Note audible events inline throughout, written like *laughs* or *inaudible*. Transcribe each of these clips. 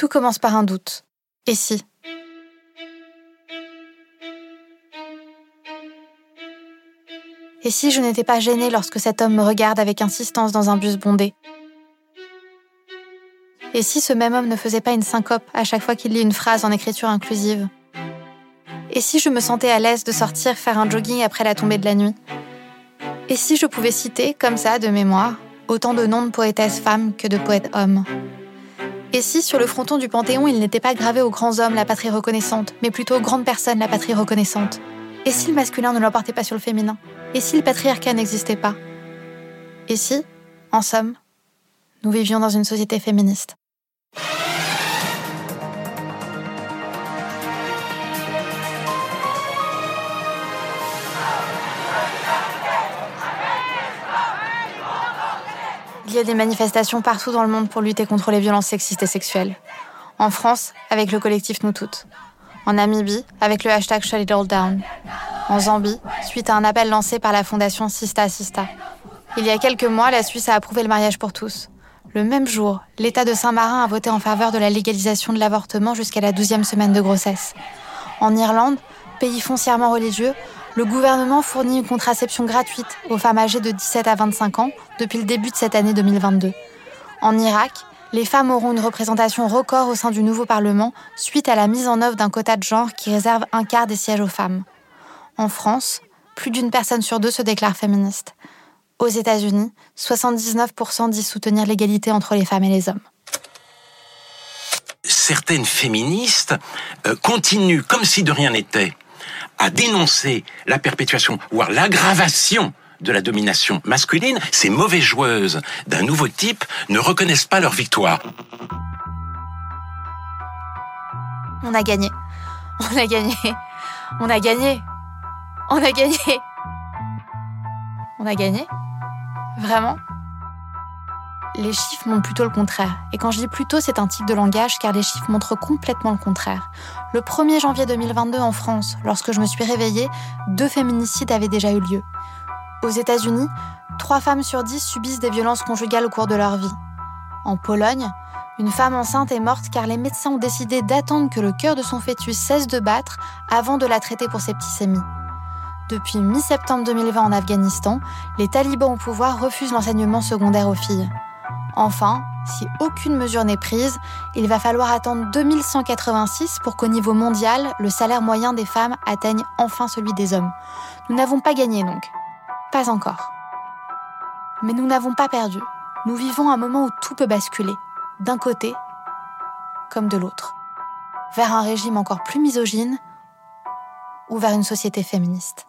Tout commence par un doute. Et si? Et si je n'étais pas gênée lorsque cet homme me regarde avec insistance dans un bus bondé? Et si ce même homme ne faisait pas une syncope à chaque fois qu'il lit une phrase en écriture inclusive? Et si je me sentais à l'aise de sortir faire un jogging après la tombée de la nuit? Et si je pouvais citer, comme ça, de mémoire, autant de noms de poétesses femmes que de poètes hommes? Et si sur le fronton du Panthéon il n'était pas gravé aux grands hommes la patrie reconnaissante, mais plutôt aux grandes personnes la patrie reconnaissante? Et si le masculin ne l'emportait pas sur le féminin? Et si le patriarcat n'existait pas? Et si, en somme, nous vivions dans une société féministe? Il y a des manifestations partout dans le monde pour lutter contre les violences sexistes et sexuelles. En France, avec le collectif Nous Toutes. En Namibie, avec le hashtag Shut It All Down. En Zambie, suite à un appel lancé par la fondation Sista Sista. Il y a quelques mois, la Suisse a approuvé le mariage pour tous. Le même jour, l'État de Saint-Marin a voté en faveur de la légalisation de l'avortement jusqu'à la 12e semaine de grossesse. En Irlande, pays foncièrement religieux, le gouvernement fournit une contraception gratuite aux femmes âgées de 17 à 25 ans depuis le début de cette année 2022. En Irak, les femmes auront une représentation record au sein du nouveau Parlement suite à la mise en œuvre d'un quota de genre qui réserve un quart des sièges aux femmes. En France, plus d'une personne sur deux se déclare féministe. Aux États-Unis, 79% disent soutenir l'égalité entre les femmes et les hommes. Certaines féministes euh, continuent comme si de rien n'était à dénoncer la perpétuation, voire l'aggravation de la domination masculine, ces mauvaises joueuses d'un nouveau type ne reconnaissent pas leur victoire. On a gagné. On a gagné. On a gagné. On a gagné. On a gagné Vraiment les chiffres montrent plutôt le contraire. Et quand je dis plutôt, c'est un type de langage car les chiffres montrent complètement le contraire. Le 1er janvier 2022 en France, lorsque je me suis réveillée, deux féminicides avaient déjà eu lieu. Aux États-Unis, trois femmes sur dix subissent des violences conjugales au cours de leur vie. En Pologne, une femme enceinte est morte car les médecins ont décidé d'attendre que le cœur de son fœtus cesse de battre avant de la traiter pour septicémie. Depuis mi-septembre 2020 en Afghanistan, les talibans au pouvoir refusent l'enseignement secondaire aux filles. Enfin, si aucune mesure n'est prise, il va falloir attendre 2186 pour qu'au niveau mondial, le salaire moyen des femmes atteigne enfin celui des hommes. Nous n'avons pas gagné donc. Pas encore. Mais nous n'avons pas perdu. Nous vivons un moment où tout peut basculer, d'un côté comme de l'autre, vers un régime encore plus misogyne ou vers une société féministe.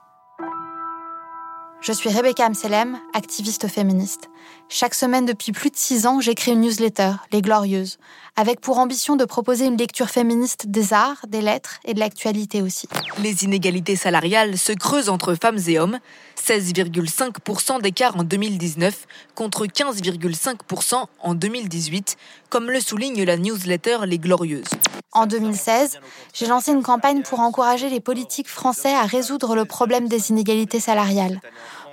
Je suis Rebecca Amselem, activiste féministe. Chaque semaine depuis plus de six ans, j'écris une newsletter, Les Glorieuses, avec pour ambition de proposer une lecture féministe des arts, des lettres et de l'actualité aussi. Les inégalités salariales se creusent entre femmes et hommes, 16,5% d'écart en 2019 contre 15,5% en 2018, comme le souligne la newsletter Les Glorieuses. En 2016, j'ai lancé une campagne pour encourager les politiques français à résoudre le problème des inégalités salariales.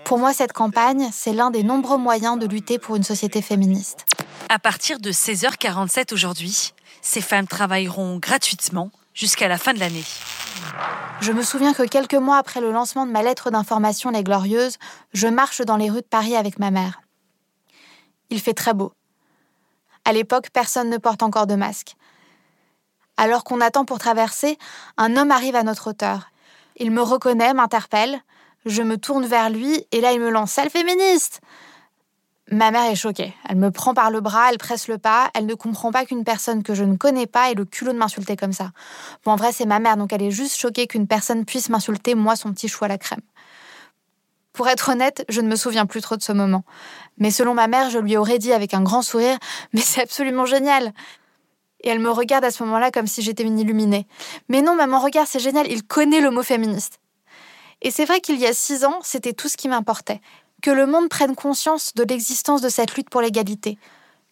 Pour moi, cette campagne, c'est l'un des nombreux moyens de lutter pour une société féministe. À partir de 16h47 aujourd'hui, ces femmes travailleront gratuitement jusqu'à la fin de l'année. Je me souviens que quelques mois après le lancement de ma lettre d'information Les Glorieuses, je marche dans les rues de Paris avec ma mère. Il fait très beau. À l'époque, personne ne porte encore de masque. Alors qu'on attend pour traverser, un homme arrive à notre hauteur. Il me reconnaît, m'interpelle. Je me tourne vers lui et là il me lance Sale féministe Ma mère est choquée. Elle me prend par le bras, elle presse le pas, elle ne comprend pas qu'une personne que je ne connais pas ait le culot de m'insulter comme ça. Bon, en vrai, c'est ma mère, donc elle est juste choquée qu'une personne puisse m'insulter, moi, son petit chou à la crème. Pour être honnête, je ne me souviens plus trop de ce moment. Mais selon ma mère, je lui aurais dit avec un grand sourire Mais c'est absolument génial et elle me regarde à ce moment-là comme si j'étais une illuminée. Mais non, maman, regarde, c'est génial, il connaît le mot féministe. Et c'est vrai qu'il y a six ans, c'était tout ce qui m'importait. Que le monde prenne conscience de l'existence de cette lutte pour l'égalité.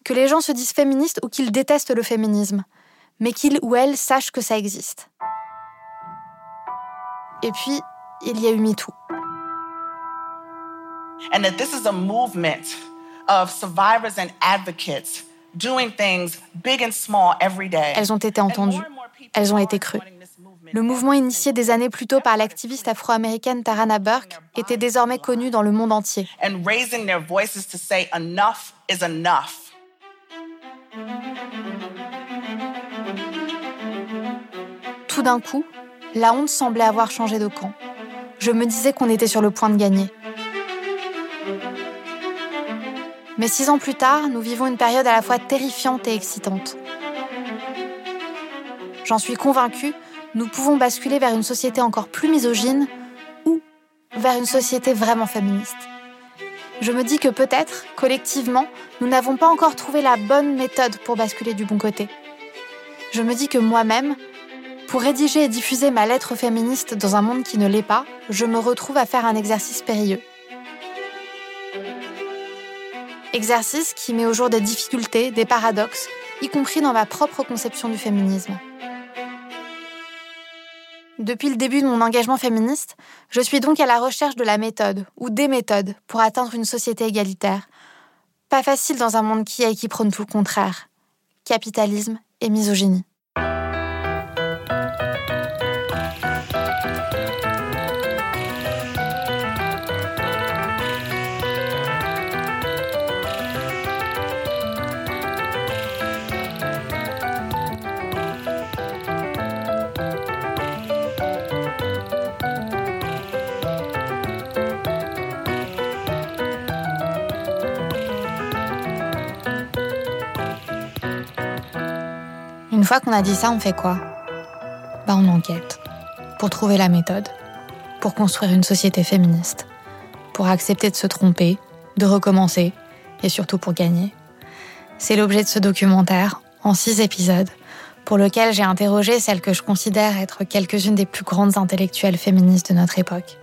Que les gens se disent féministes ou qu'ils détestent le féminisme. Mais qu'ils ou elles sachent que ça existe. Et puis, il y a eu MeToo. And that this is a movement of survivors and advocates Elles ont été entendues. Elles ont été crues. Le mouvement initié des années plus tôt par l'activiste afro-américaine Tarana Burke était désormais connu dans le monde entier. Tout d'un coup, la honte semblait avoir changé de camp. Je me disais qu'on était sur le point de gagner. Mais six ans plus tard, nous vivons une période à la fois terrifiante et excitante. J'en suis convaincue, nous pouvons basculer vers une société encore plus misogyne ou vers une société vraiment féministe. Je me dis que peut-être, collectivement, nous n'avons pas encore trouvé la bonne méthode pour basculer du bon côté. Je me dis que moi-même, pour rédiger et diffuser ma lettre féministe dans un monde qui ne l'est pas, je me retrouve à faire un exercice périlleux. Exercice qui met au jour des difficultés, des paradoxes, y compris dans ma propre conception du féminisme. Depuis le début de mon engagement féministe, je suis donc à la recherche de la méthode ou des méthodes pour atteindre une société égalitaire. Pas facile dans un monde qui est et qui prône tout le contraire. Capitalisme et misogynie. Fois qu'on a dit ça, on fait quoi? Bah on enquête. Pour trouver la méthode. Pour construire une société féministe. Pour accepter de se tromper, de recommencer, et surtout pour gagner. C'est l'objet de ce documentaire, en six épisodes, pour lequel j'ai interrogé celles que je considère être quelques-unes des plus grandes intellectuelles féministes de notre époque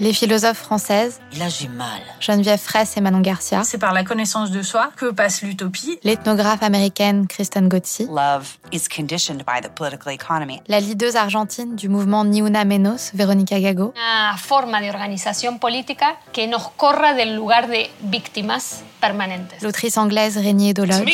les philosophes françaises. là, j'ai mal. Geneviève Fraisse et Manon Garcia. C'est par la connaissance de soi que passe l'utopie. L'ethnographe américaine Kristen Gotzi. Love is conditioned by the political economy. La leaduse argentine du mouvement Ni Una Menos, Verónica Gago. Una forma de organización política que nos corra del lugar de víctimas permanentes. L'autrice anglaise Régnier Dologe.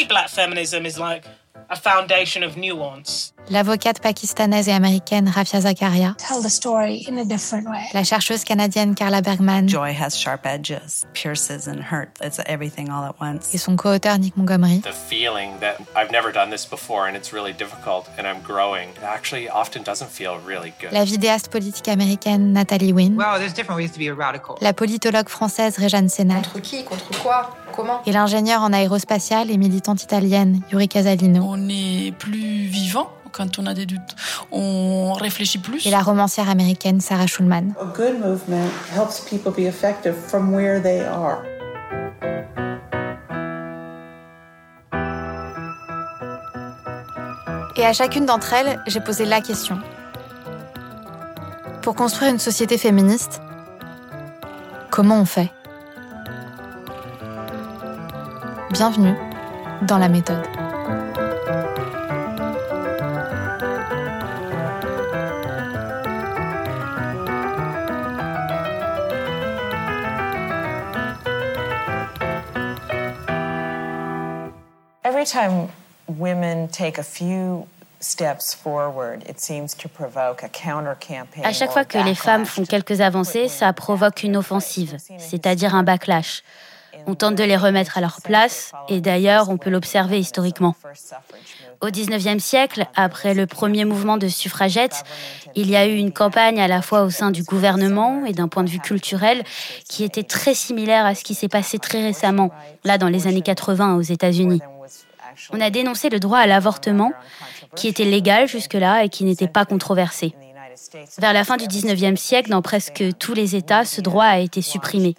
L'avocate pakistanaise et américaine Rafia Zakaria. Tell the story in a different way. La chercheuse canadienne Carla Bergman. Joy has sharp edges, pierces and hurt. It's everything all at once. Et son co-auteur Nick Montgomery. The feeling that I've never done this before and it's really difficult and I'm growing actually often doesn't feel really good. La vidéaste politique américaine Nathalie Wynne. Well, there's different ways to be a radical. La politologue française Réjeanne Sénat. Contre qui? Contre quoi? Comment? Et l'ingénieure en aérospatiale et militante italienne Yuri Casalino. On est plus vivant quand on a des doutes. On réfléchit plus. Et la romancière américaine Sarah Schulman. A good movement helps people be effective from where they are. Et à chacune d'entre elles, j'ai posé la question. Pour construire une société féministe, comment on fait? Bienvenue dans la méthode. Every time women take a few steps forward, it seems to provoke a counter campaign. À chaque fois que les femmes font quelques avancées, ça provoque une offensive, c'est-à-dire un backlash. On tente de les remettre à leur place, et d'ailleurs, on peut l'observer historiquement. Au XIXe siècle, après le premier mouvement de suffragettes, il y a eu une campagne à la fois au sein du gouvernement et d'un point de vue culturel qui était très similaire à ce qui s'est passé très récemment, là dans les années 80 aux États-Unis. On a dénoncé le droit à l'avortement, qui était légal jusque-là et qui n'était pas controversé. Vers la fin du 19e siècle, dans presque tous les États, ce droit a été supprimé.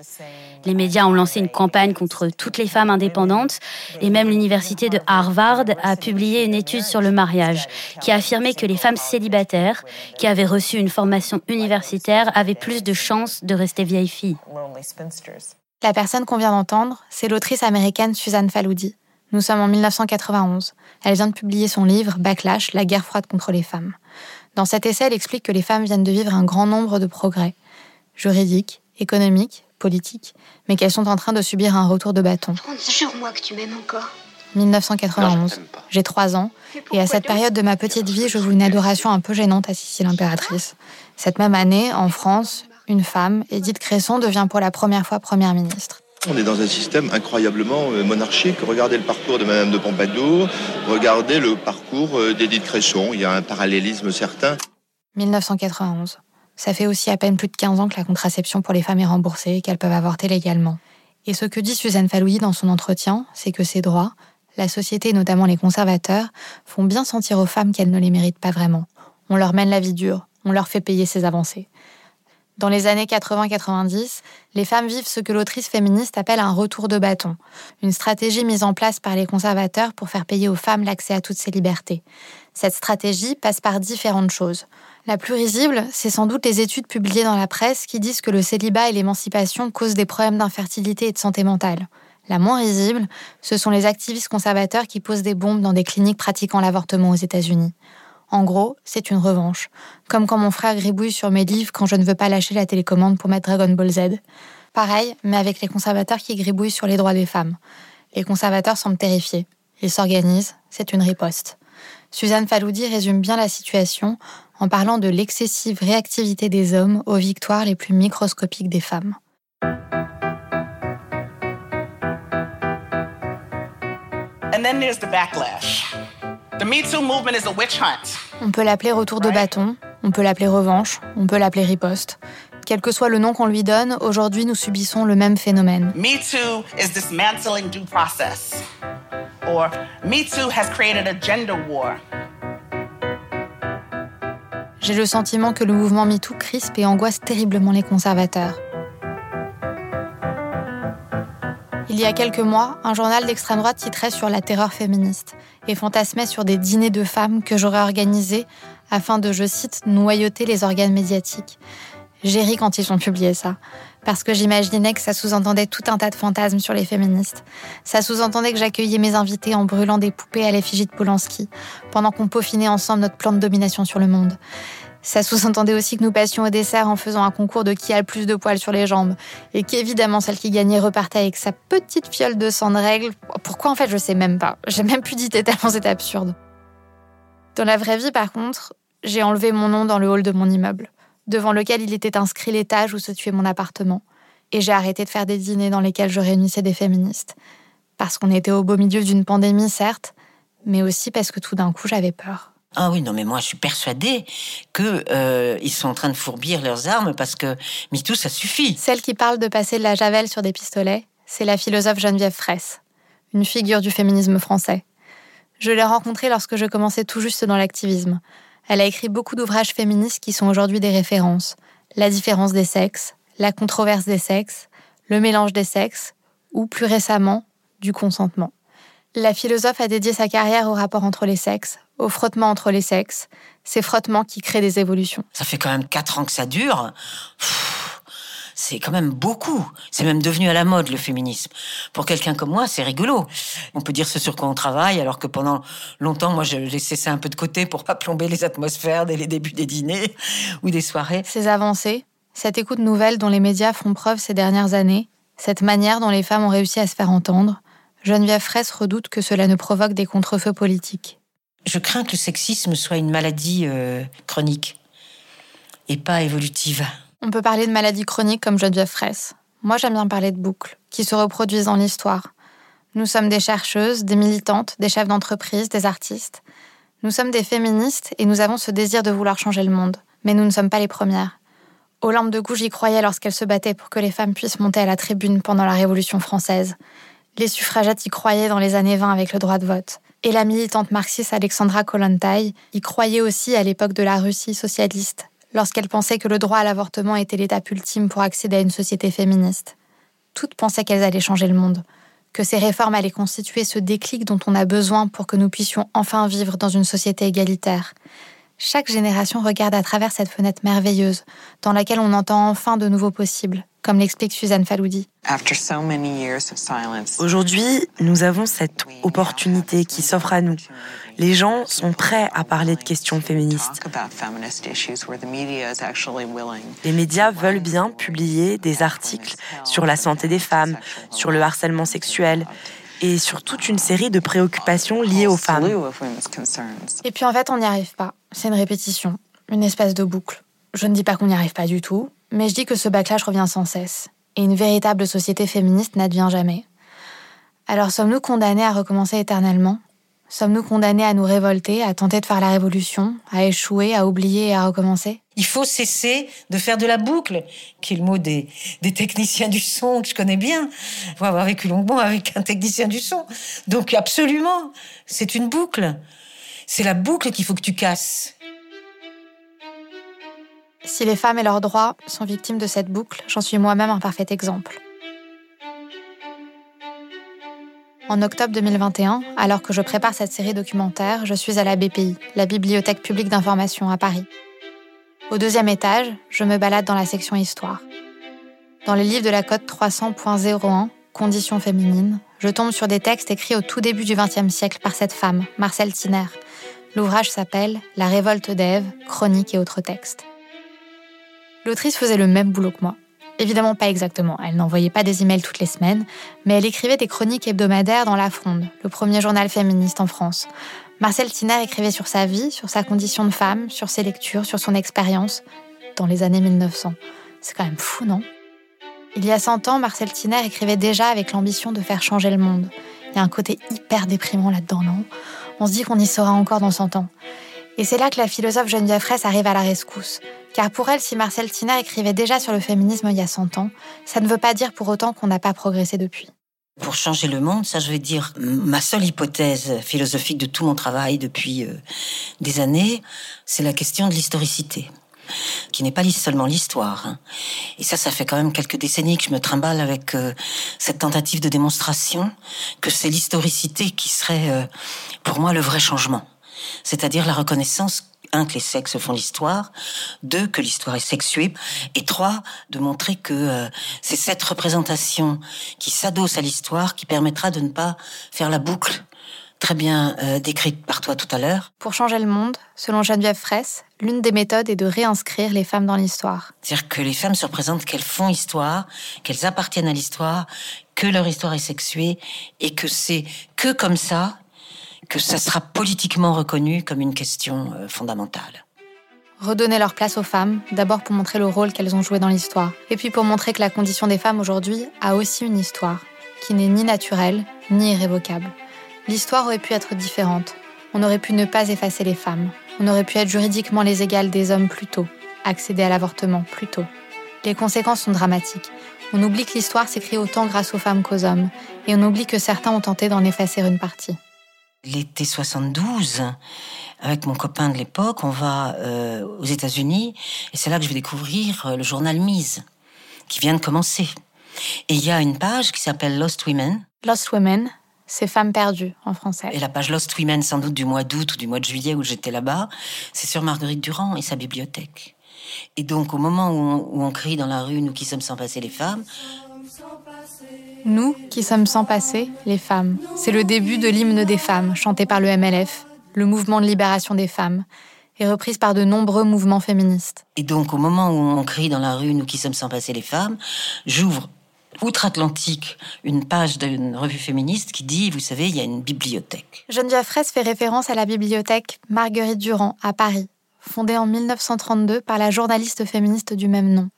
Les médias ont lancé une campagne contre toutes les femmes indépendantes et même l'université de Harvard a publié une étude sur le mariage qui affirmait que les femmes célibataires qui avaient reçu une formation universitaire avaient plus de chances de rester vieilles filles. La personne qu'on vient d'entendre, c'est l'autrice américaine Suzanne Faloudi. Nous sommes en 1991. Elle vient de publier son livre Backlash, la guerre froide contre les femmes. Dans cet essai, elle explique que les femmes viennent de vivre un grand nombre de progrès, juridiques, économiques, politiques, mais qu'elles sont en train de subir un retour de bâton. Jure-moi que tu m'aimes encore. 1991. J'ai 3 ans, et à cette période de ma petite vie, je voue une adoration un peu gênante à Sissi l'impératrice. Cette même année, en France, une femme, Edith Cresson, devient pour la première fois première ministre. On est dans un système incroyablement euh, monarchique. Regardez le parcours de Madame de Pompadour, regardez le parcours euh, d'Edith Cresson. Il y a un parallélisme certain. 1991. Ça fait aussi à peine plus de 15 ans que la contraception pour les femmes est remboursée et qu'elles peuvent avorter légalement. Et ce que dit Suzanne Falouilly dans son entretien, c'est que ces droits, la société, notamment les conservateurs, font bien sentir aux femmes qu'elles ne les méritent pas vraiment. On leur mène la vie dure, on leur fait payer ces avancées. Dans les années 80-90, les femmes vivent ce que l'autrice féministe appelle un retour de bâton, une stratégie mise en place par les conservateurs pour faire payer aux femmes l'accès à toutes ces libertés. Cette stratégie passe par différentes choses. La plus risible, c'est sans doute les études publiées dans la presse qui disent que le célibat et l'émancipation causent des problèmes d'infertilité et de santé mentale. La moins risible, ce sont les activistes conservateurs qui posent des bombes dans des cliniques pratiquant l'avortement aux États-Unis. En gros, c'est une revanche. Comme quand mon frère gribouille sur mes livres quand je ne veux pas lâcher la télécommande pour mettre Dragon Ball Z. Pareil, mais avec les conservateurs qui gribouillent sur les droits des femmes. Les conservateurs semblent terrifiés. Ils s'organisent, c'est une riposte. Suzanne Faloudi résume bien la situation en parlant de l'excessive réactivité des hommes aux victoires les plus microscopiques des femmes. And then there's the backlash. On peut l'appeler retour de bâton, on peut l'appeler revanche, on peut l'appeler riposte. Quel que soit le nom qu'on lui donne, aujourd'hui nous subissons le même phénomène. Me Too is dismantling due process. Or Me Too has created a gender war. J'ai le sentiment que le mouvement MeToo crispe et angoisse terriblement les conservateurs. Il y a quelques mois, un journal d'extrême droite titrait sur la terreur féministe et fantasmait sur des dîners de femmes que j'aurais organisés afin de, je cite, noyauter les organes médiatiques. J'ai ri quand ils ont publié ça, parce que j'imaginais que ça sous-entendait tout un tas de fantasmes sur les féministes. Ça sous-entendait que j'accueillais mes invités en brûlant des poupées à l'effigie de Polanski, pendant qu'on peaufinait ensemble notre plan de domination sur le monde. Ça sous-entendait aussi que nous passions au dessert en faisant un concours de qui a le plus de poils sur les jambes. Et qu'évidemment, celle qui gagnait repartait avec sa petite fiole de sang de règle. Pourquoi en fait, je sais même pas. J'ai même plus d'idée tellement c'est absurde. Dans la vraie vie, par contre, j'ai enlevé mon nom dans le hall de mon immeuble, devant lequel il était inscrit l'étage où se tuait mon appartement. Et j'ai arrêté de faire des dîners dans lesquels je réunissais des féministes. Parce qu'on était au beau milieu d'une pandémie, certes, mais aussi parce que tout d'un coup, j'avais peur. Ah oui, non, mais moi, je suis persuadée que euh, ils sont en train de fourbir leurs armes parce que MeToo, ça suffit. Celle qui parle de passer de la javel sur des pistolets, c'est la philosophe Geneviève Fraisse, une figure du féminisme français. Je l'ai rencontrée lorsque je commençais tout juste dans l'activisme. Elle a écrit beaucoup d'ouvrages féministes qui sont aujourd'hui des références. La différence des sexes, la controverse des sexes, le mélange des sexes, ou plus récemment, du consentement. La philosophe a dédié sa carrière au rapport entre les sexes, au frottement entre les sexes, ces frottements qui créent des évolutions. Ça fait quand même quatre ans que ça dure. C'est quand même beaucoup. C'est même devenu à la mode le féminisme. Pour quelqu'un comme moi, c'est rigolo. On peut dire ce sur quoi on travaille, alors que pendant longtemps, moi, je laissais ça un peu de côté pour pas plomber les atmosphères dès les débuts des dîners *laughs* ou des soirées. Ces avancées, cette écoute nouvelle dont les médias font preuve ces dernières années, cette manière dont les femmes ont réussi à se faire entendre, Geneviève Fraisse redoute que cela ne provoque des contrefeux politiques. Je crains que le sexisme soit une maladie euh, chronique et pas évolutive. On peut parler de maladie chronique comme Geneviève Fraisse. Moi, j'aime bien parler de boucles qui se reproduisent dans l'histoire. Nous sommes des chercheuses, des militantes, des chefs d'entreprise, des artistes. Nous sommes des féministes et nous avons ce désir de vouloir changer le monde. Mais nous ne sommes pas les premières. Olympe de Gouges y croyait lorsqu'elle se battait pour que les femmes puissent monter à la tribune pendant la Révolution française. Les suffragettes y croyaient dans les années 20 avec le droit de vote. Et la militante marxiste Alexandra Kollontai y croyait aussi à l'époque de la Russie socialiste, lorsqu'elle pensait que le droit à l'avortement était l'étape ultime pour accéder à une société féministe. Toutes pensaient qu'elles allaient changer le monde, que ces réformes allaient constituer ce déclic dont on a besoin pour que nous puissions enfin vivre dans une société égalitaire. Chaque génération regarde à travers cette fenêtre merveilleuse, dans laquelle on entend enfin de nouveaux possibles, comme l'explique Suzanne Faloudi. Aujourd'hui, nous avons cette opportunité qui s'offre à nous. Les gens sont prêts à parler de questions féministes. Les médias veulent bien publier des articles sur la santé des femmes, sur le harcèlement sexuel. et sur toute une série de préoccupations liées aux femmes. Et puis en fait, on n'y arrive pas. C'est une répétition, une espèce de boucle. Je ne dis pas qu'on n'y arrive pas du tout, mais je dis que ce backlash revient sans cesse. Et une véritable société féministe n'advient jamais. Alors sommes-nous condamnés à recommencer éternellement? Sommes-nous condamnés à nous révolter, à tenter de faire la révolution, à échouer, à oublier et à recommencer? Il faut cesser de faire de la boucle, qui est le mot des, des techniciens du son que je connais bien. Faut avoir vécu longuement avec un technicien du son. Donc absolument, c'est une boucle. C'est la boucle qu'il faut que tu casses. Si les femmes et leurs droits sont victimes de cette boucle, j'en suis moi-même un parfait exemple. En octobre 2021, alors que je prépare cette série documentaire, je suis à la BPI, la Bibliothèque publique d'information à Paris. Au deuxième étage, je me balade dans la section Histoire. Dans les livres de la code 300.01, Conditions féminines, je tombe sur des textes écrits au tout début du XXe siècle par cette femme, Marcel Tiner. L'ouvrage s'appelle La révolte d'Ève, chroniques et autres textes. L'autrice faisait le même boulot que moi. Évidemment pas exactement, elle n'envoyait pas des emails toutes les semaines, mais elle écrivait des chroniques hebdomadaires dans La Fronde, le premier journal féministe en France. Marcel Tiner écrivait sur sa vie, sur sa condition de femme, sur ses lectures, sur son expérience, dans les années 1900. C'est quand même fou, non? Il y a 100 ans, Marcel Tiner écrivait déjà avec l'ambition de faire changer le monde. Il y a un côté hyper déprimant là-dedans, non? On se dit qu'on y sera encore dans 100 ans. Et c'est là que la philosophe Geneviève Fraisse arrive à la rescousse. Car pour elle, si Marcel Tina écrivait déjà sur le féminisme il y a 100 ans, ça ne veut pas dire pour autant qu'on n'a pas progressé depuis. Pour changer le monde, ça je vais dire, ma seule hypothèse philosophique de tout mon travail depuis euh, des années, c'est la question de l'historicité qui n'est pas seulement l'histoire. Hein. Et ça, ça fait quand même quelques décennies que je me trimballe avec euh, cette tentative de démonstration que c'est l'historicité qui serait, euh, pour moi, le vrai changement c'est-à-dire la reconnaissance un, que les sexes font l'histoire, deux, que l'histoire est sexuée, et trois, de montrer que euh, c'est cette représentation qui s'adosse à l'histoire qui permettra de ne pas faire la boucle très bien euh, décrite par toi tout à l'heure. Pour changer le monde, selon Geneviève Fraisse, l'une des méthodes est de réinscrire les femmes dans l'histoire. C'est-à-dire que les femmes se représentent qu'elles font histoire, qu'elles appartiennent à l'histoire, que leur histoire est sexuée, et que c'est que comme ça que ça sera politiquement reconnu comme une question euh, fondamentale. Redonner leur place aux femmes, d'abord pour montrer le rôle qu'elles ont joué dans l'histoire, et puis pour montrer que la condition des femmes aujourd'hui a aussi une histoire, qui n'est ni naturelle, ni irrévocable. L'histoire aurait pu être différente. On aurait pu ne pas effacer les femmes. On aurait pu être juridiquement les égales des hommes plus tôt, accéder à l'avortement plus tôt. Les conséquences sont dramatiques. On oublie que l'histoire s'écrit autant grâce aux femmes qu'aux hommes, et on oublie que certains ont tenté d'en effacer une partie l'été 72, avec mon copain de l'époque, on va euh, aux États-Unis et c'est là que je vais découvrir euh, le journal Mise, qui vient de commencer. Et il y a une page qui s'appelle Lost Women. Lost Women, c'est Femmes perdues en français. Et la page Lost Women, sans doute du mois d'août ou du mois de juillet où j'étais là-bas, c'est sur Marguerite Durand et sa bibliothèque. Et donc, au moment où on, où on crie dans la rue, nous qui sommes sans passer les femmes, nous qui sommes sans passé, les femmes. C'est le début de l'hymne des femmes, chanté par le MLF, le mouvement de libération des femmes, et reprise par de nombreux mouvements féministes. Et donc, au moment où on crie dans la rue, nous qui sommes sans passer les femmes, j'ouvre outre-Atlantique une page d'une revue féministe qui dit, vous savez, il y a une bibliothèque. Geneviève Fraisse fait référence à la bibliothèque Marguerite Durand à Paris, fondée en 1932 par la journaliste féministe du même nom,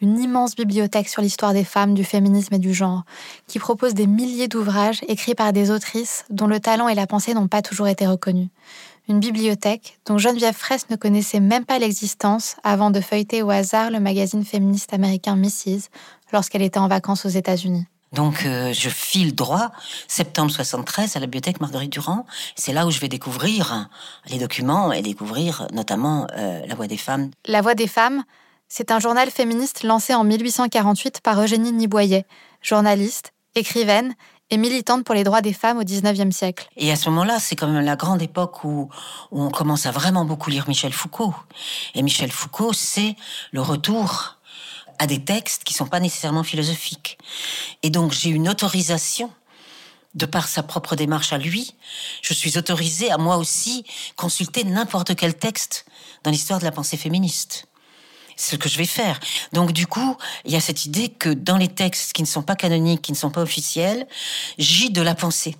une immense bibliothèque sur l'histoire des femmes, du féminisme et du genre, qui propose des milliers d'ouvrages écrits par des autrices dont le talent et la pensée n'ont pas toujours été reconnus. Une bibliothèque dont Geneviève Fraisse ne connaissait même pas l'existence avant de feuilleter au hasard le magazine féministe américain Mrs. lorsqu'elle était en vacances aux États-Unis. Donc euh, je file droit, septembre 73, à la bibliothèque Marguerite Durand. C'est là où je vais découvrir les documents et découvrir notamment euh, La Voix des femmes. La Voix des femmes, c'est un journal féministe lancé en 1848 par Eugénie Niboyet, journaliste, écrivaine et militante pour les droits des femmes au XIXe siècle. Et à ce moment-là, c'est quand même la grande époque où, on commence à vraiment beaucoup lire Michel Foucault. Et Michel Foucault, c'est le retour à des textes qui sont pas nécessairement philosophiques. Et donc j'ai une autorisation de par sa propre démarche à lui, je suis autorisée à moi aussi consulter n'importe quel texte dans l'histoire de la pensée féministe. C'est ce que je vais faire. Donc du coup, il y a cette idée que dans les textes qui ne sont pas canoniques, qui ne sont pas officiels, j'ai de la pensée.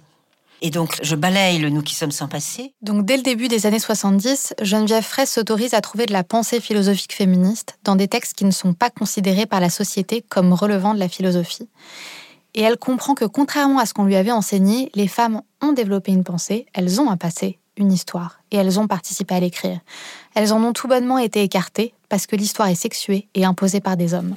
Et donc, je balaye le nous qui sommes sans passé. Donc, dès le début des années 70, Geneviève Fraisse s'autorise à trouver de la pensée philosophique féministe dans des textes qui ne sont pas considérés par la société comme relevant de la philosophie. Et elle comprend que, contrairement à ce qu'on lui avait enseigné, les femmes ont développé une pensée, elles ont un passé, une histoire, et elles ont participé à l'écrire. Elles en ont tout bonnement été écartées parce que l'histoire est sexuée et imposée par des hommes.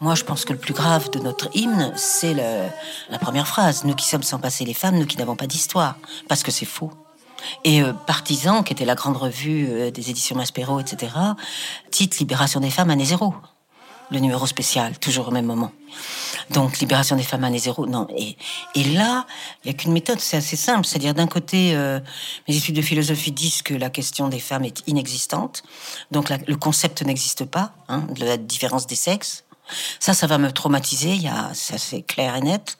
Moi, je pense que le plus grave de notre hymne, c'est la première phrase. Nous qui sommes sans passer les femmes, nous qui n'avons pas d'histoire. Parce que c'est faux. Et euh, Partisan, qui était la grande revue euh, des éditions Maspero, etc., titre Libération des femmes, année zéro. Le numéro spécial, toujours au même moment. Donc, Libération des femmes, année zéro. Non. Et, là, il n'y a qu'une méthode, c'est assez simple. C'est-à-dire, d'un côté, euh, mes études de philosophie disent que la question des femmes est inexistante. Donc, le concept n'existe pas, hein, de la différence des sexes. Ça, ça va me traumatiser, y a, c'est clair et net.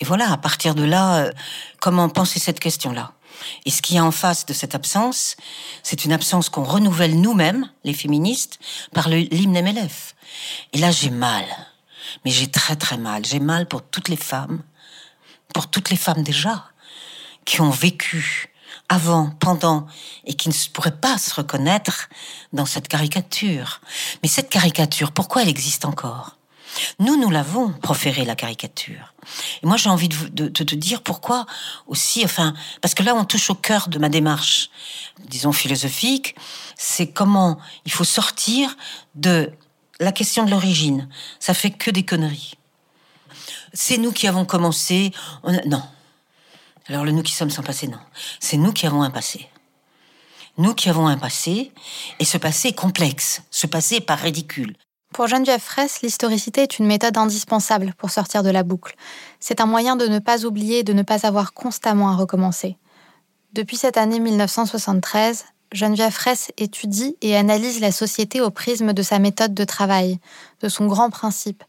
Et voilà, à partir de là, euh, comment penser cette question-là? Et ce qu'il y a en face de cette absence, c'est une absence qu'on renouvelle nous-mêmes, les féministes, par l'hymne MLF. Et là, j'ai mal. Mais j'ai très très mal. J'ai mal pour toutes les femmes, pour toutes les femmes déjà, qui ont vécu avant, pendant, et qui ne pourraient pas se reconnaître dans cette caricature. Mais cette caricature, pourquoi elle existe encore? Nous, nous l'avons proféré, la caricature. Et moi, j'ai envie de, te dire pourquoi aussi, enfin, parce que là, on touche au cœur de ma démarche, disons philosophique, c'est comment il faut sortir de la question de l'origine. Ça fait que des conneries. C'est nous qui avons commencé. Non, alors le nous qui sommes sans passé, non. C'est nous qui avons un passé. Nous qui avons un passé, et ce passé est complexe, ce passé est pas ridicule. Pour Geneviève Fraisse, l'historicité est une méthode indispensable pour sortir de la boucle. C'est un moyen de ne pas oublier, de ne pas avoir constamment à recommencer. Depuis cette année 1973, Geneviève Fraisse étudie et analyse la société au prisme de sa méthode de travail, de son grand principe,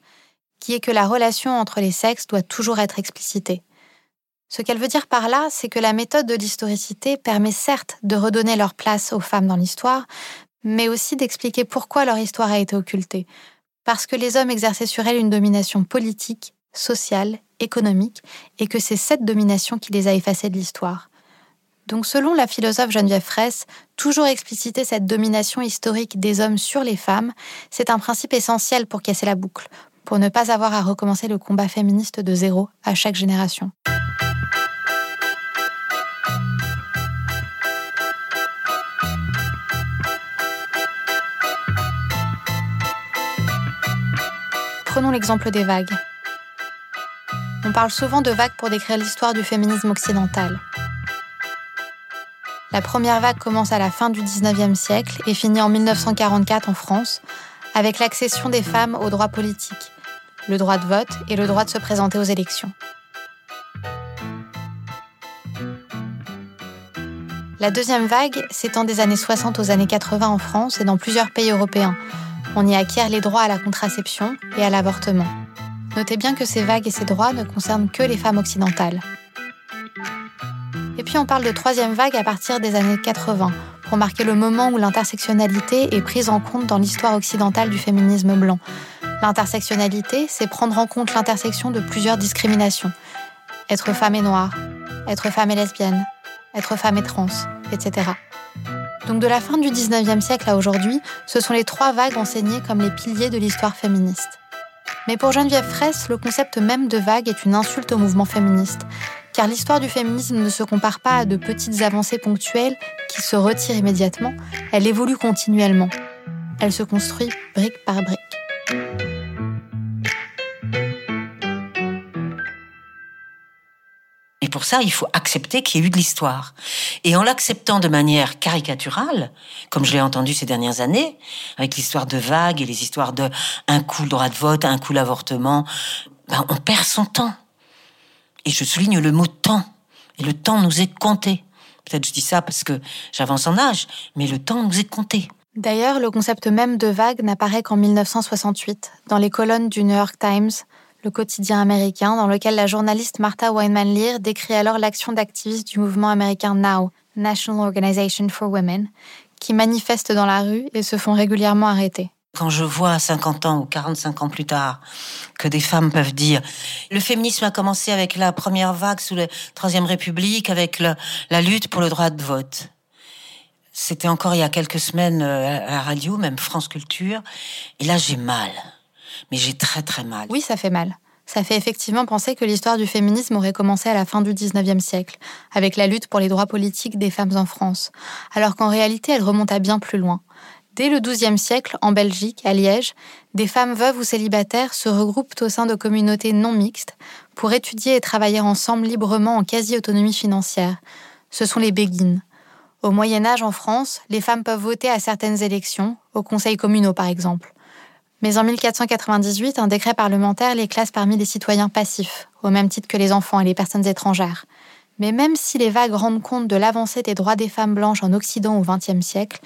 qui est que la relation entre les sexes doit toujours être explicitée. Ce qu'elle veut dire par là, c'est que la méthode de l'historicité permet certes de redonner leur place aux femmes dans l'histoire, mais aussi d'expliquer pourquoi leur histoire a été occultée. Parce que les hommes exerçaient sur elles une domination politique, sociale, économique, et que c'est cette domination qui les a effacées de l'histoire. Donc selon la philosophe Geneviève Fraisse, toujours expliciter cette domination historique des hommes sur les femmes, c'est un principe essentiel pour casser la boucle, pour ne pas avoir à recommencer le combat féministe de zéro à chaque génération. Prenons l'exemple des vagues. On parle souvent de vagues pour décrire l'histoire du féminisme occidental. La première vague commence à la fin du 19e siècle et finit en 1944 en France, avec l'accession des femmes aux droits politiques, le droit de vote et le droit de se présenter aux élections. La deuxième vague s'étend des années 60 aux années 80 en France et dans plusieurs pays européens, on y acquiert les droits à la contraception et à l'avortement. Notez bien que ces vagues et ces droits ne concernent que les femmes occidentales. Et puis on parle de troisième vague à partir des années 80, pour marquer le moment où l'intersectionnalité est prise en compte dans l'histoire occidentale du féminisme blanc. L'intersectionnalité, c'est prendre en compte l'intersection de plusieurs discriminations. Être femme et noire, être femme et lesbienne, être femme et trans, etc. Donc de la fin du 19e siècle à aujourd'hui, ce sont les trois vagues enseignées comme les piliers de l'histoire féministe. Mais pour Geneviève Fraisse, le concept même de vague est une insulte au mouvement féministe, car l'histoire du féminisme ne se compare pas à de petites avancées ponctuelles qui se retirent immédiatement, elle évolue continuellement. Elle se construit brique par brique. Pour ça, il faut accepter qu'il y ait eu de l'histoire. Et en l'acceptant de manière caricaturale, comme je l'ai entendu ces dernières années, avec l'histoire de vagues et les histoires de un coup le droit de vote, un coup l'avortement, ben on perd son temps. Et je souligne le mot temps. Et le temps nous est compté Peut-être je dis ça parce que j'avance en âge, mais le temps nous est compté. D'ailleurs, le concept même de vague n'apparaît qu'en 1968, dans les colonnes du New York Times, le quotidien américain, dans lequel la journaliste Martha Weinman Lear décrit alors l'action d'activistes du mouvement américain NOW, National Organization for Women, qui manifestent dans la rue et se font régulièrement arrêter. Quand je vois 50 ans ou 45 ans plus tard que des femmes peuvent dire le féminisme a commencé avec la première vague sous la Troisième République, avec la lutte pour le droit de vote. C'était encore il y a quelques semaines euh, à la radio, même France Culture. Et là, j'ai mal. Mais j'ai très très mal. Oui, ça fait mal. Ça fait effectivement penser que l'histoire du féminisme aurait commencé à la fin du 19e siècle, avec la lutte pour les droits politiques des femmes en France, alors qu'en réalité elle remonte à bien plus loin. Dès le XIIe siècle, en Belgique, à Liège, des femmes veuves ou célibataires se regroupent au sein de communautés non mixtes pour étudier et travailler ensemble librement en quasi-autonomie financière. Ce sont les béguines. Au Moyen Âge en France, les femmes peuvent voter à certaines élections, aux conseils communaux par exemple. Mais en 1498, un décret parlementaire les classe parmi les citoyens passifs, au même titre que les enfants et les personnes étrangères. Mais même si les vagues rendent compte de l'avancée des droits des femmes blanches en Occident au XXe siècle,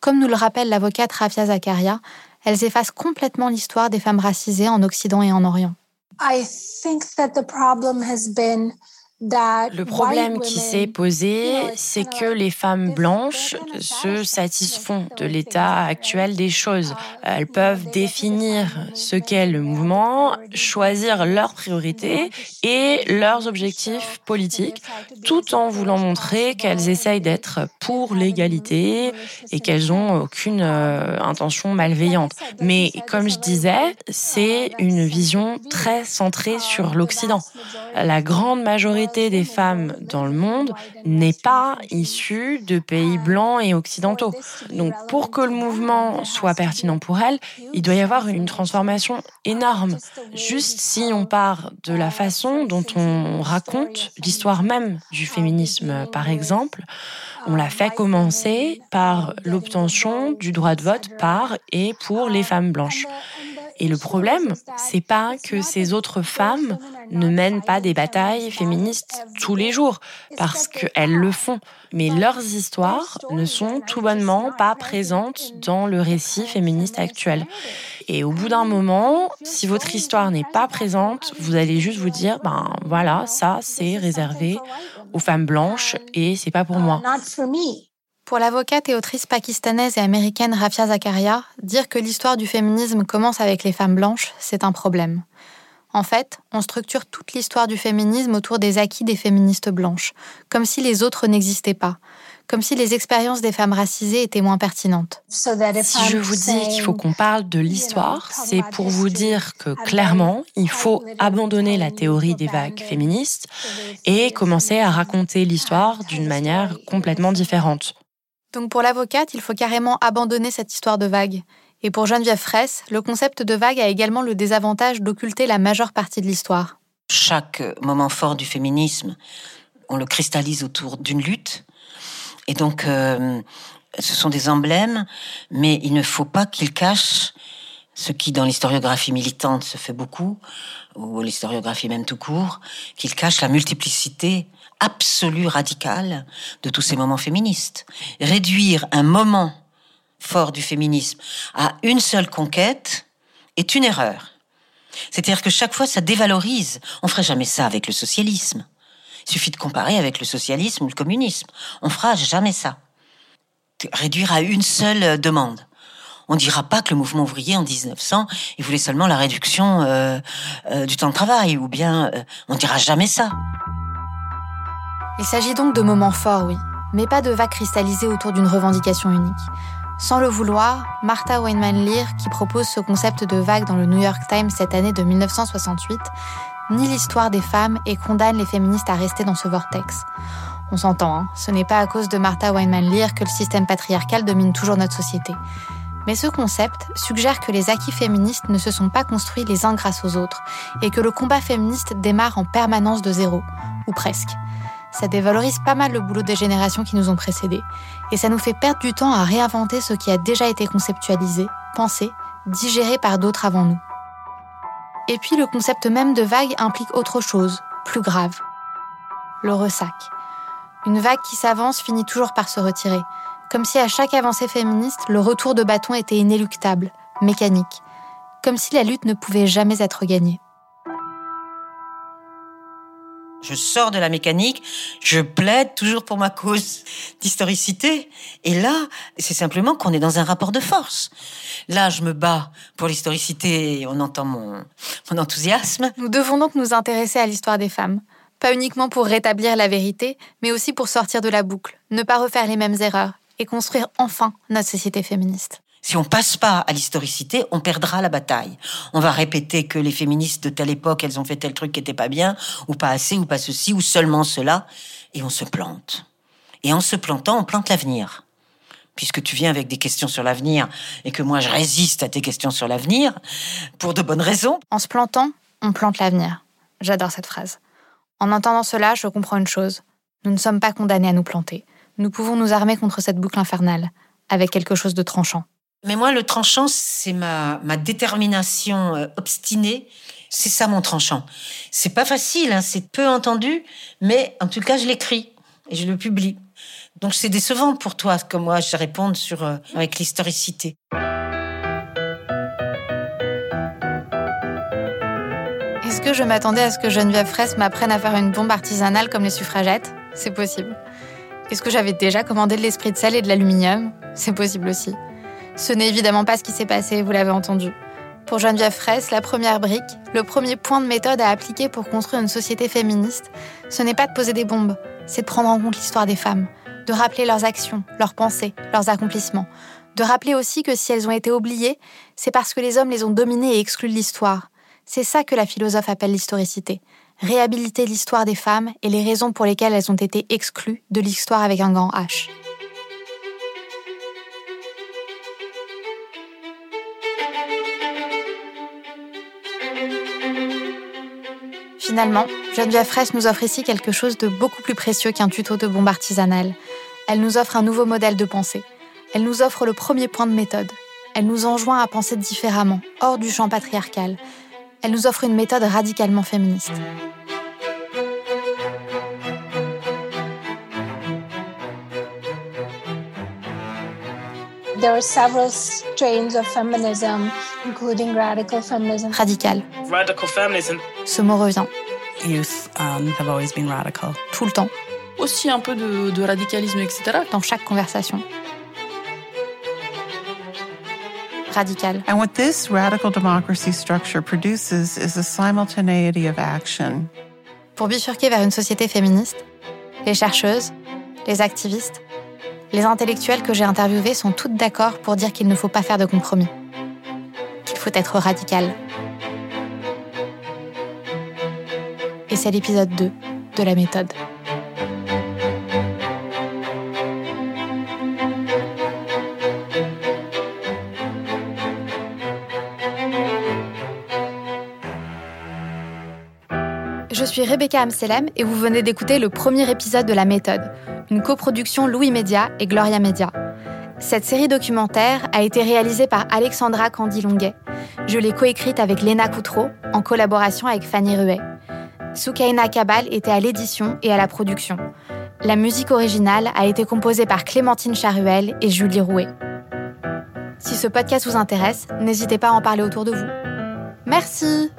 comme nous le rappelle l'avocate Rafia Zakaria, elles effacent complètement l'histoire des femmes racisées en Occident et en Orient. I think that the problem has been le problème qui s'est posé, c'est que les femmes blanches se satisfont de l'état actuel des choses. Elles peuvent définir ce qu'est le mouvement, choisir leurs priorités et leurs objectifs politiques, tout en voulant montrer qu'elles essayent d'être pour l'égalité et qu'elles n'ont aucune euh, intention malveillante. Mais comme je disais, c'est une vision très centrée sur l'Occident. La grande majorité des femmes dans le monde n'est pas issue de pays blancs et occidentaux. Donc pour que le mouvement soit pertinent pour elles, il doit y avoir une transformation énorme. Juste si on part de la façon dont on raconte l'histoire même du féminisme, par exemple, on l'a fait commencer par l'obtention du droit de vote par et pour les femmes blanches. Et le problème, c'est pas que ces autres femmes ne mènent pas des batailles féministes tous les jours, parce qu'elles le font. Mais leurs histoires ne sont tout bonnement pas présentes dans le récit féministe actuel. Et au bout d'un moment, si votre histoire n'est pas présente, vous allez juste vous dire, ben voilà, ça c'est réservé aux femmes blanches et c'est pas pour moi. Pour l'avocate et autrice pakistanaise et américaine Rafia Zakaria, dire que l'histoire du féminisme commence avec les femmes blanches, c'est un problème. En fait, on structure toute l'histoire du féminisme autour des acquis des féministes blanches, comme si les autres n'existaient pas, comme si les expériences des femmes racisées étaient moins pertinentes. Si je vous dis qu'il faut qu'on parle de l'histoire, c'est pour vous dire que clairement, il faut abandonner la théorie des vagues féministes et commencer à raconter l'histoire d'une manière complètement différente. Donc pour l'avocate, il faut carrément abandonner cette histoire de vague. Et pour Geneviève Fraisse, le concept de vague a également le désavantage d'occulter la majeure partie de l'histoire. Chaque moment fort du féminisme, on le cristallise autour d'une lutte. Et donc, euh, ce sont des emblèmes, mais il ne faut pas qu'ils cachent ce qui, dans l'historiographie militante, se fait beaucoup, ou l'historiographie même tout court, qu'ils cachent la multiplicité absolue, radicale de tous ces moments féministes. Réduire un moment fort du féminisme à une seule conquête est une erreur. C'est-à-dire que chaque fois, ça dévalorise. On ferait jamais ça avec le socialisme. Il suffit de comparer avec le socialisme ou le communisme. On fera jamais ça. Réduire à une seule demande. On dira pas que le mouvement ouvrier en 1900, il voulait seulement la réduction euh, euh, du temps de travail, ou bien euh, on dira jamais ça. Il s'agit donc de moments forts, oui, mais pas de vagues cristallisées autour d'une revendication unique. Sans le vouloir, Martha Weinman Lear, qui propose ce concept de vague dans le New York Times cette année de 1968, nie l'histoire des femmes et condamne les féministes à rester dans ce vortex. On s'entend, hein, ce n'est pas à cause de Martha Weinman Lear que le système patriarcal domine toujours notre société. Mais ce concept suggère que les acquis féministes ne se sont pas construits les uns grâce aux autres, et que le combat féministe démarre en permanence de zéro, ou presque ça dévalorise pas mal le boulot des générations qui nous ont précédés. Et ça nous fait perdre du temps à réinventer ce qui a déjà été conceptualisé, pensé, digéré par d'autres avant nous. Et puis le concept même de vague implique autre chose, plus grave. Le ressac. Une vague qui s'avance finit toujours par se retirer, comme si à chaque avancée féministe, le retour de bâton était inéluctable, mécanique, comme si la lutte ne pouvait jamais être gagnée. Je sors de la mécanique, je plaide toujours pour ma cause d'historicité. Et là, c'est simplement qu'on est dans un rapport de force. Là, je me bats pour l'historicité et on entend mon, mon enthousiasme. Nous devons donc nous intéresser à l'histoire des femmes. Pas uniquement pour rétablir la vérité, mais aussi pour sortir de la boucle, ne pas refaire les mêmes erreurs et construire enfin notre société féministe. Si on passe pas à l'historicité, on perdra la bataille. On va répéter que les féministes de telle époque, elles ont fait tel truc qui était pas bien, ou pas assez, ou pas ceci, ou seulement cela, et on se plante. Et en se plantant, on plante l'avenir. Puisque tu viens avec des questions sur l'avenir et que moi je résiste à tes questions sur l'avenir, pour de bonnes raisons. En se plantant, on plante l'avenir. J'adore cette phrase. En entendant cela, je comprends une chose. Nous ne sommes pas condamnés à nous planter. Nous pouvons nous armer contre cette boucle infernale, avec quelque chose de tranchant. Mais moi, le tranchant, c'est ma, ma détermination euh, obstinée. C'est ça mon tranchant. C'est pas facile, hein, c'est peu entendu, mais en tout cas, je l'écris et je le publie. Donc c'est décevant pour toi que moi je réponde sur euh, avec l'historicité. Est-ce que je m'attendais à ce que Geneviève Fraisse m'apprenne à faire une bombe artisanale comme les suffragettes? C'est possible. Est-ce que j'avais déjà commandé de l'esprit de sel et de l'aluminium? C'est possible aussi. Ce n'est évidemment pas ce qui s'est passé, vous l'avez entendu. Pour Geneviève Fraisse, la première brique, le premier point de méthode à appliquer pour construire une société féministe, ce n'est pas de poser des bombes, c'est de prendre en compte l'histoire des femmes, de rappeler leurs actions, leurs pensées, leurs accomplissements, de rappeler aussi que si elles ont été oubliées, c'est parce que les hommes les ont dominées et exclues de l'histoire. C'est ça que la philosophe appelle l'historicité. Réhabiliter l'histoire des femmes et les raisons pour lesquelles elles ont été exclues de l'histoire avec un grand H. Finalement, Geneviève Fraisse nous offre ici quelque chose de beaucoup plus précieux qu'un tuto de bombe artisanale. Elle nous offre un nouveau modèle de pensée. Elle nous offre le premier point de méthode. Elle nous enjoint à penser différemment, hors du champ patriarcal. Elle nous offre une méthode radicalement féministe. There are several strains of feminism, including radical feminism. Radical. Radical feminism. Ce mot revient. Youth um, have always been radical. Tout le temps. Aussi un peu de, de radicalisme, etc. Dans chaque conversation. Radical. And what this radical democracy structure produces is a simultaneity of action. Pour bifurquer vers une société féministe, les chercheuses, les activistes, les intellectuels que j'ai interviewés sont toutes d'accord pour dire qu'il ne faut pas faire de compromis, qu'il faut être radical. Et c'est l'épisode 2 de la méthode. Suis Rebecca Amselem et vous venez d'écouter le premier épisode de La Méthode, une coproduction Louis Média et Gloria Média. Cette série documentaire a été réalisée par Alexandra Candy-Longuet. Je l'ai coécrite avec Léna Coutreau, en collaboration avec Fanny Ruet. Soukaina Kabal était à l'édition et à la production. La musique originale a été composée par Clémentine Charuel et Julie Rouet. Si ce podcast vous intéresse, n'hésitez pas à en parler autour de vous. Merci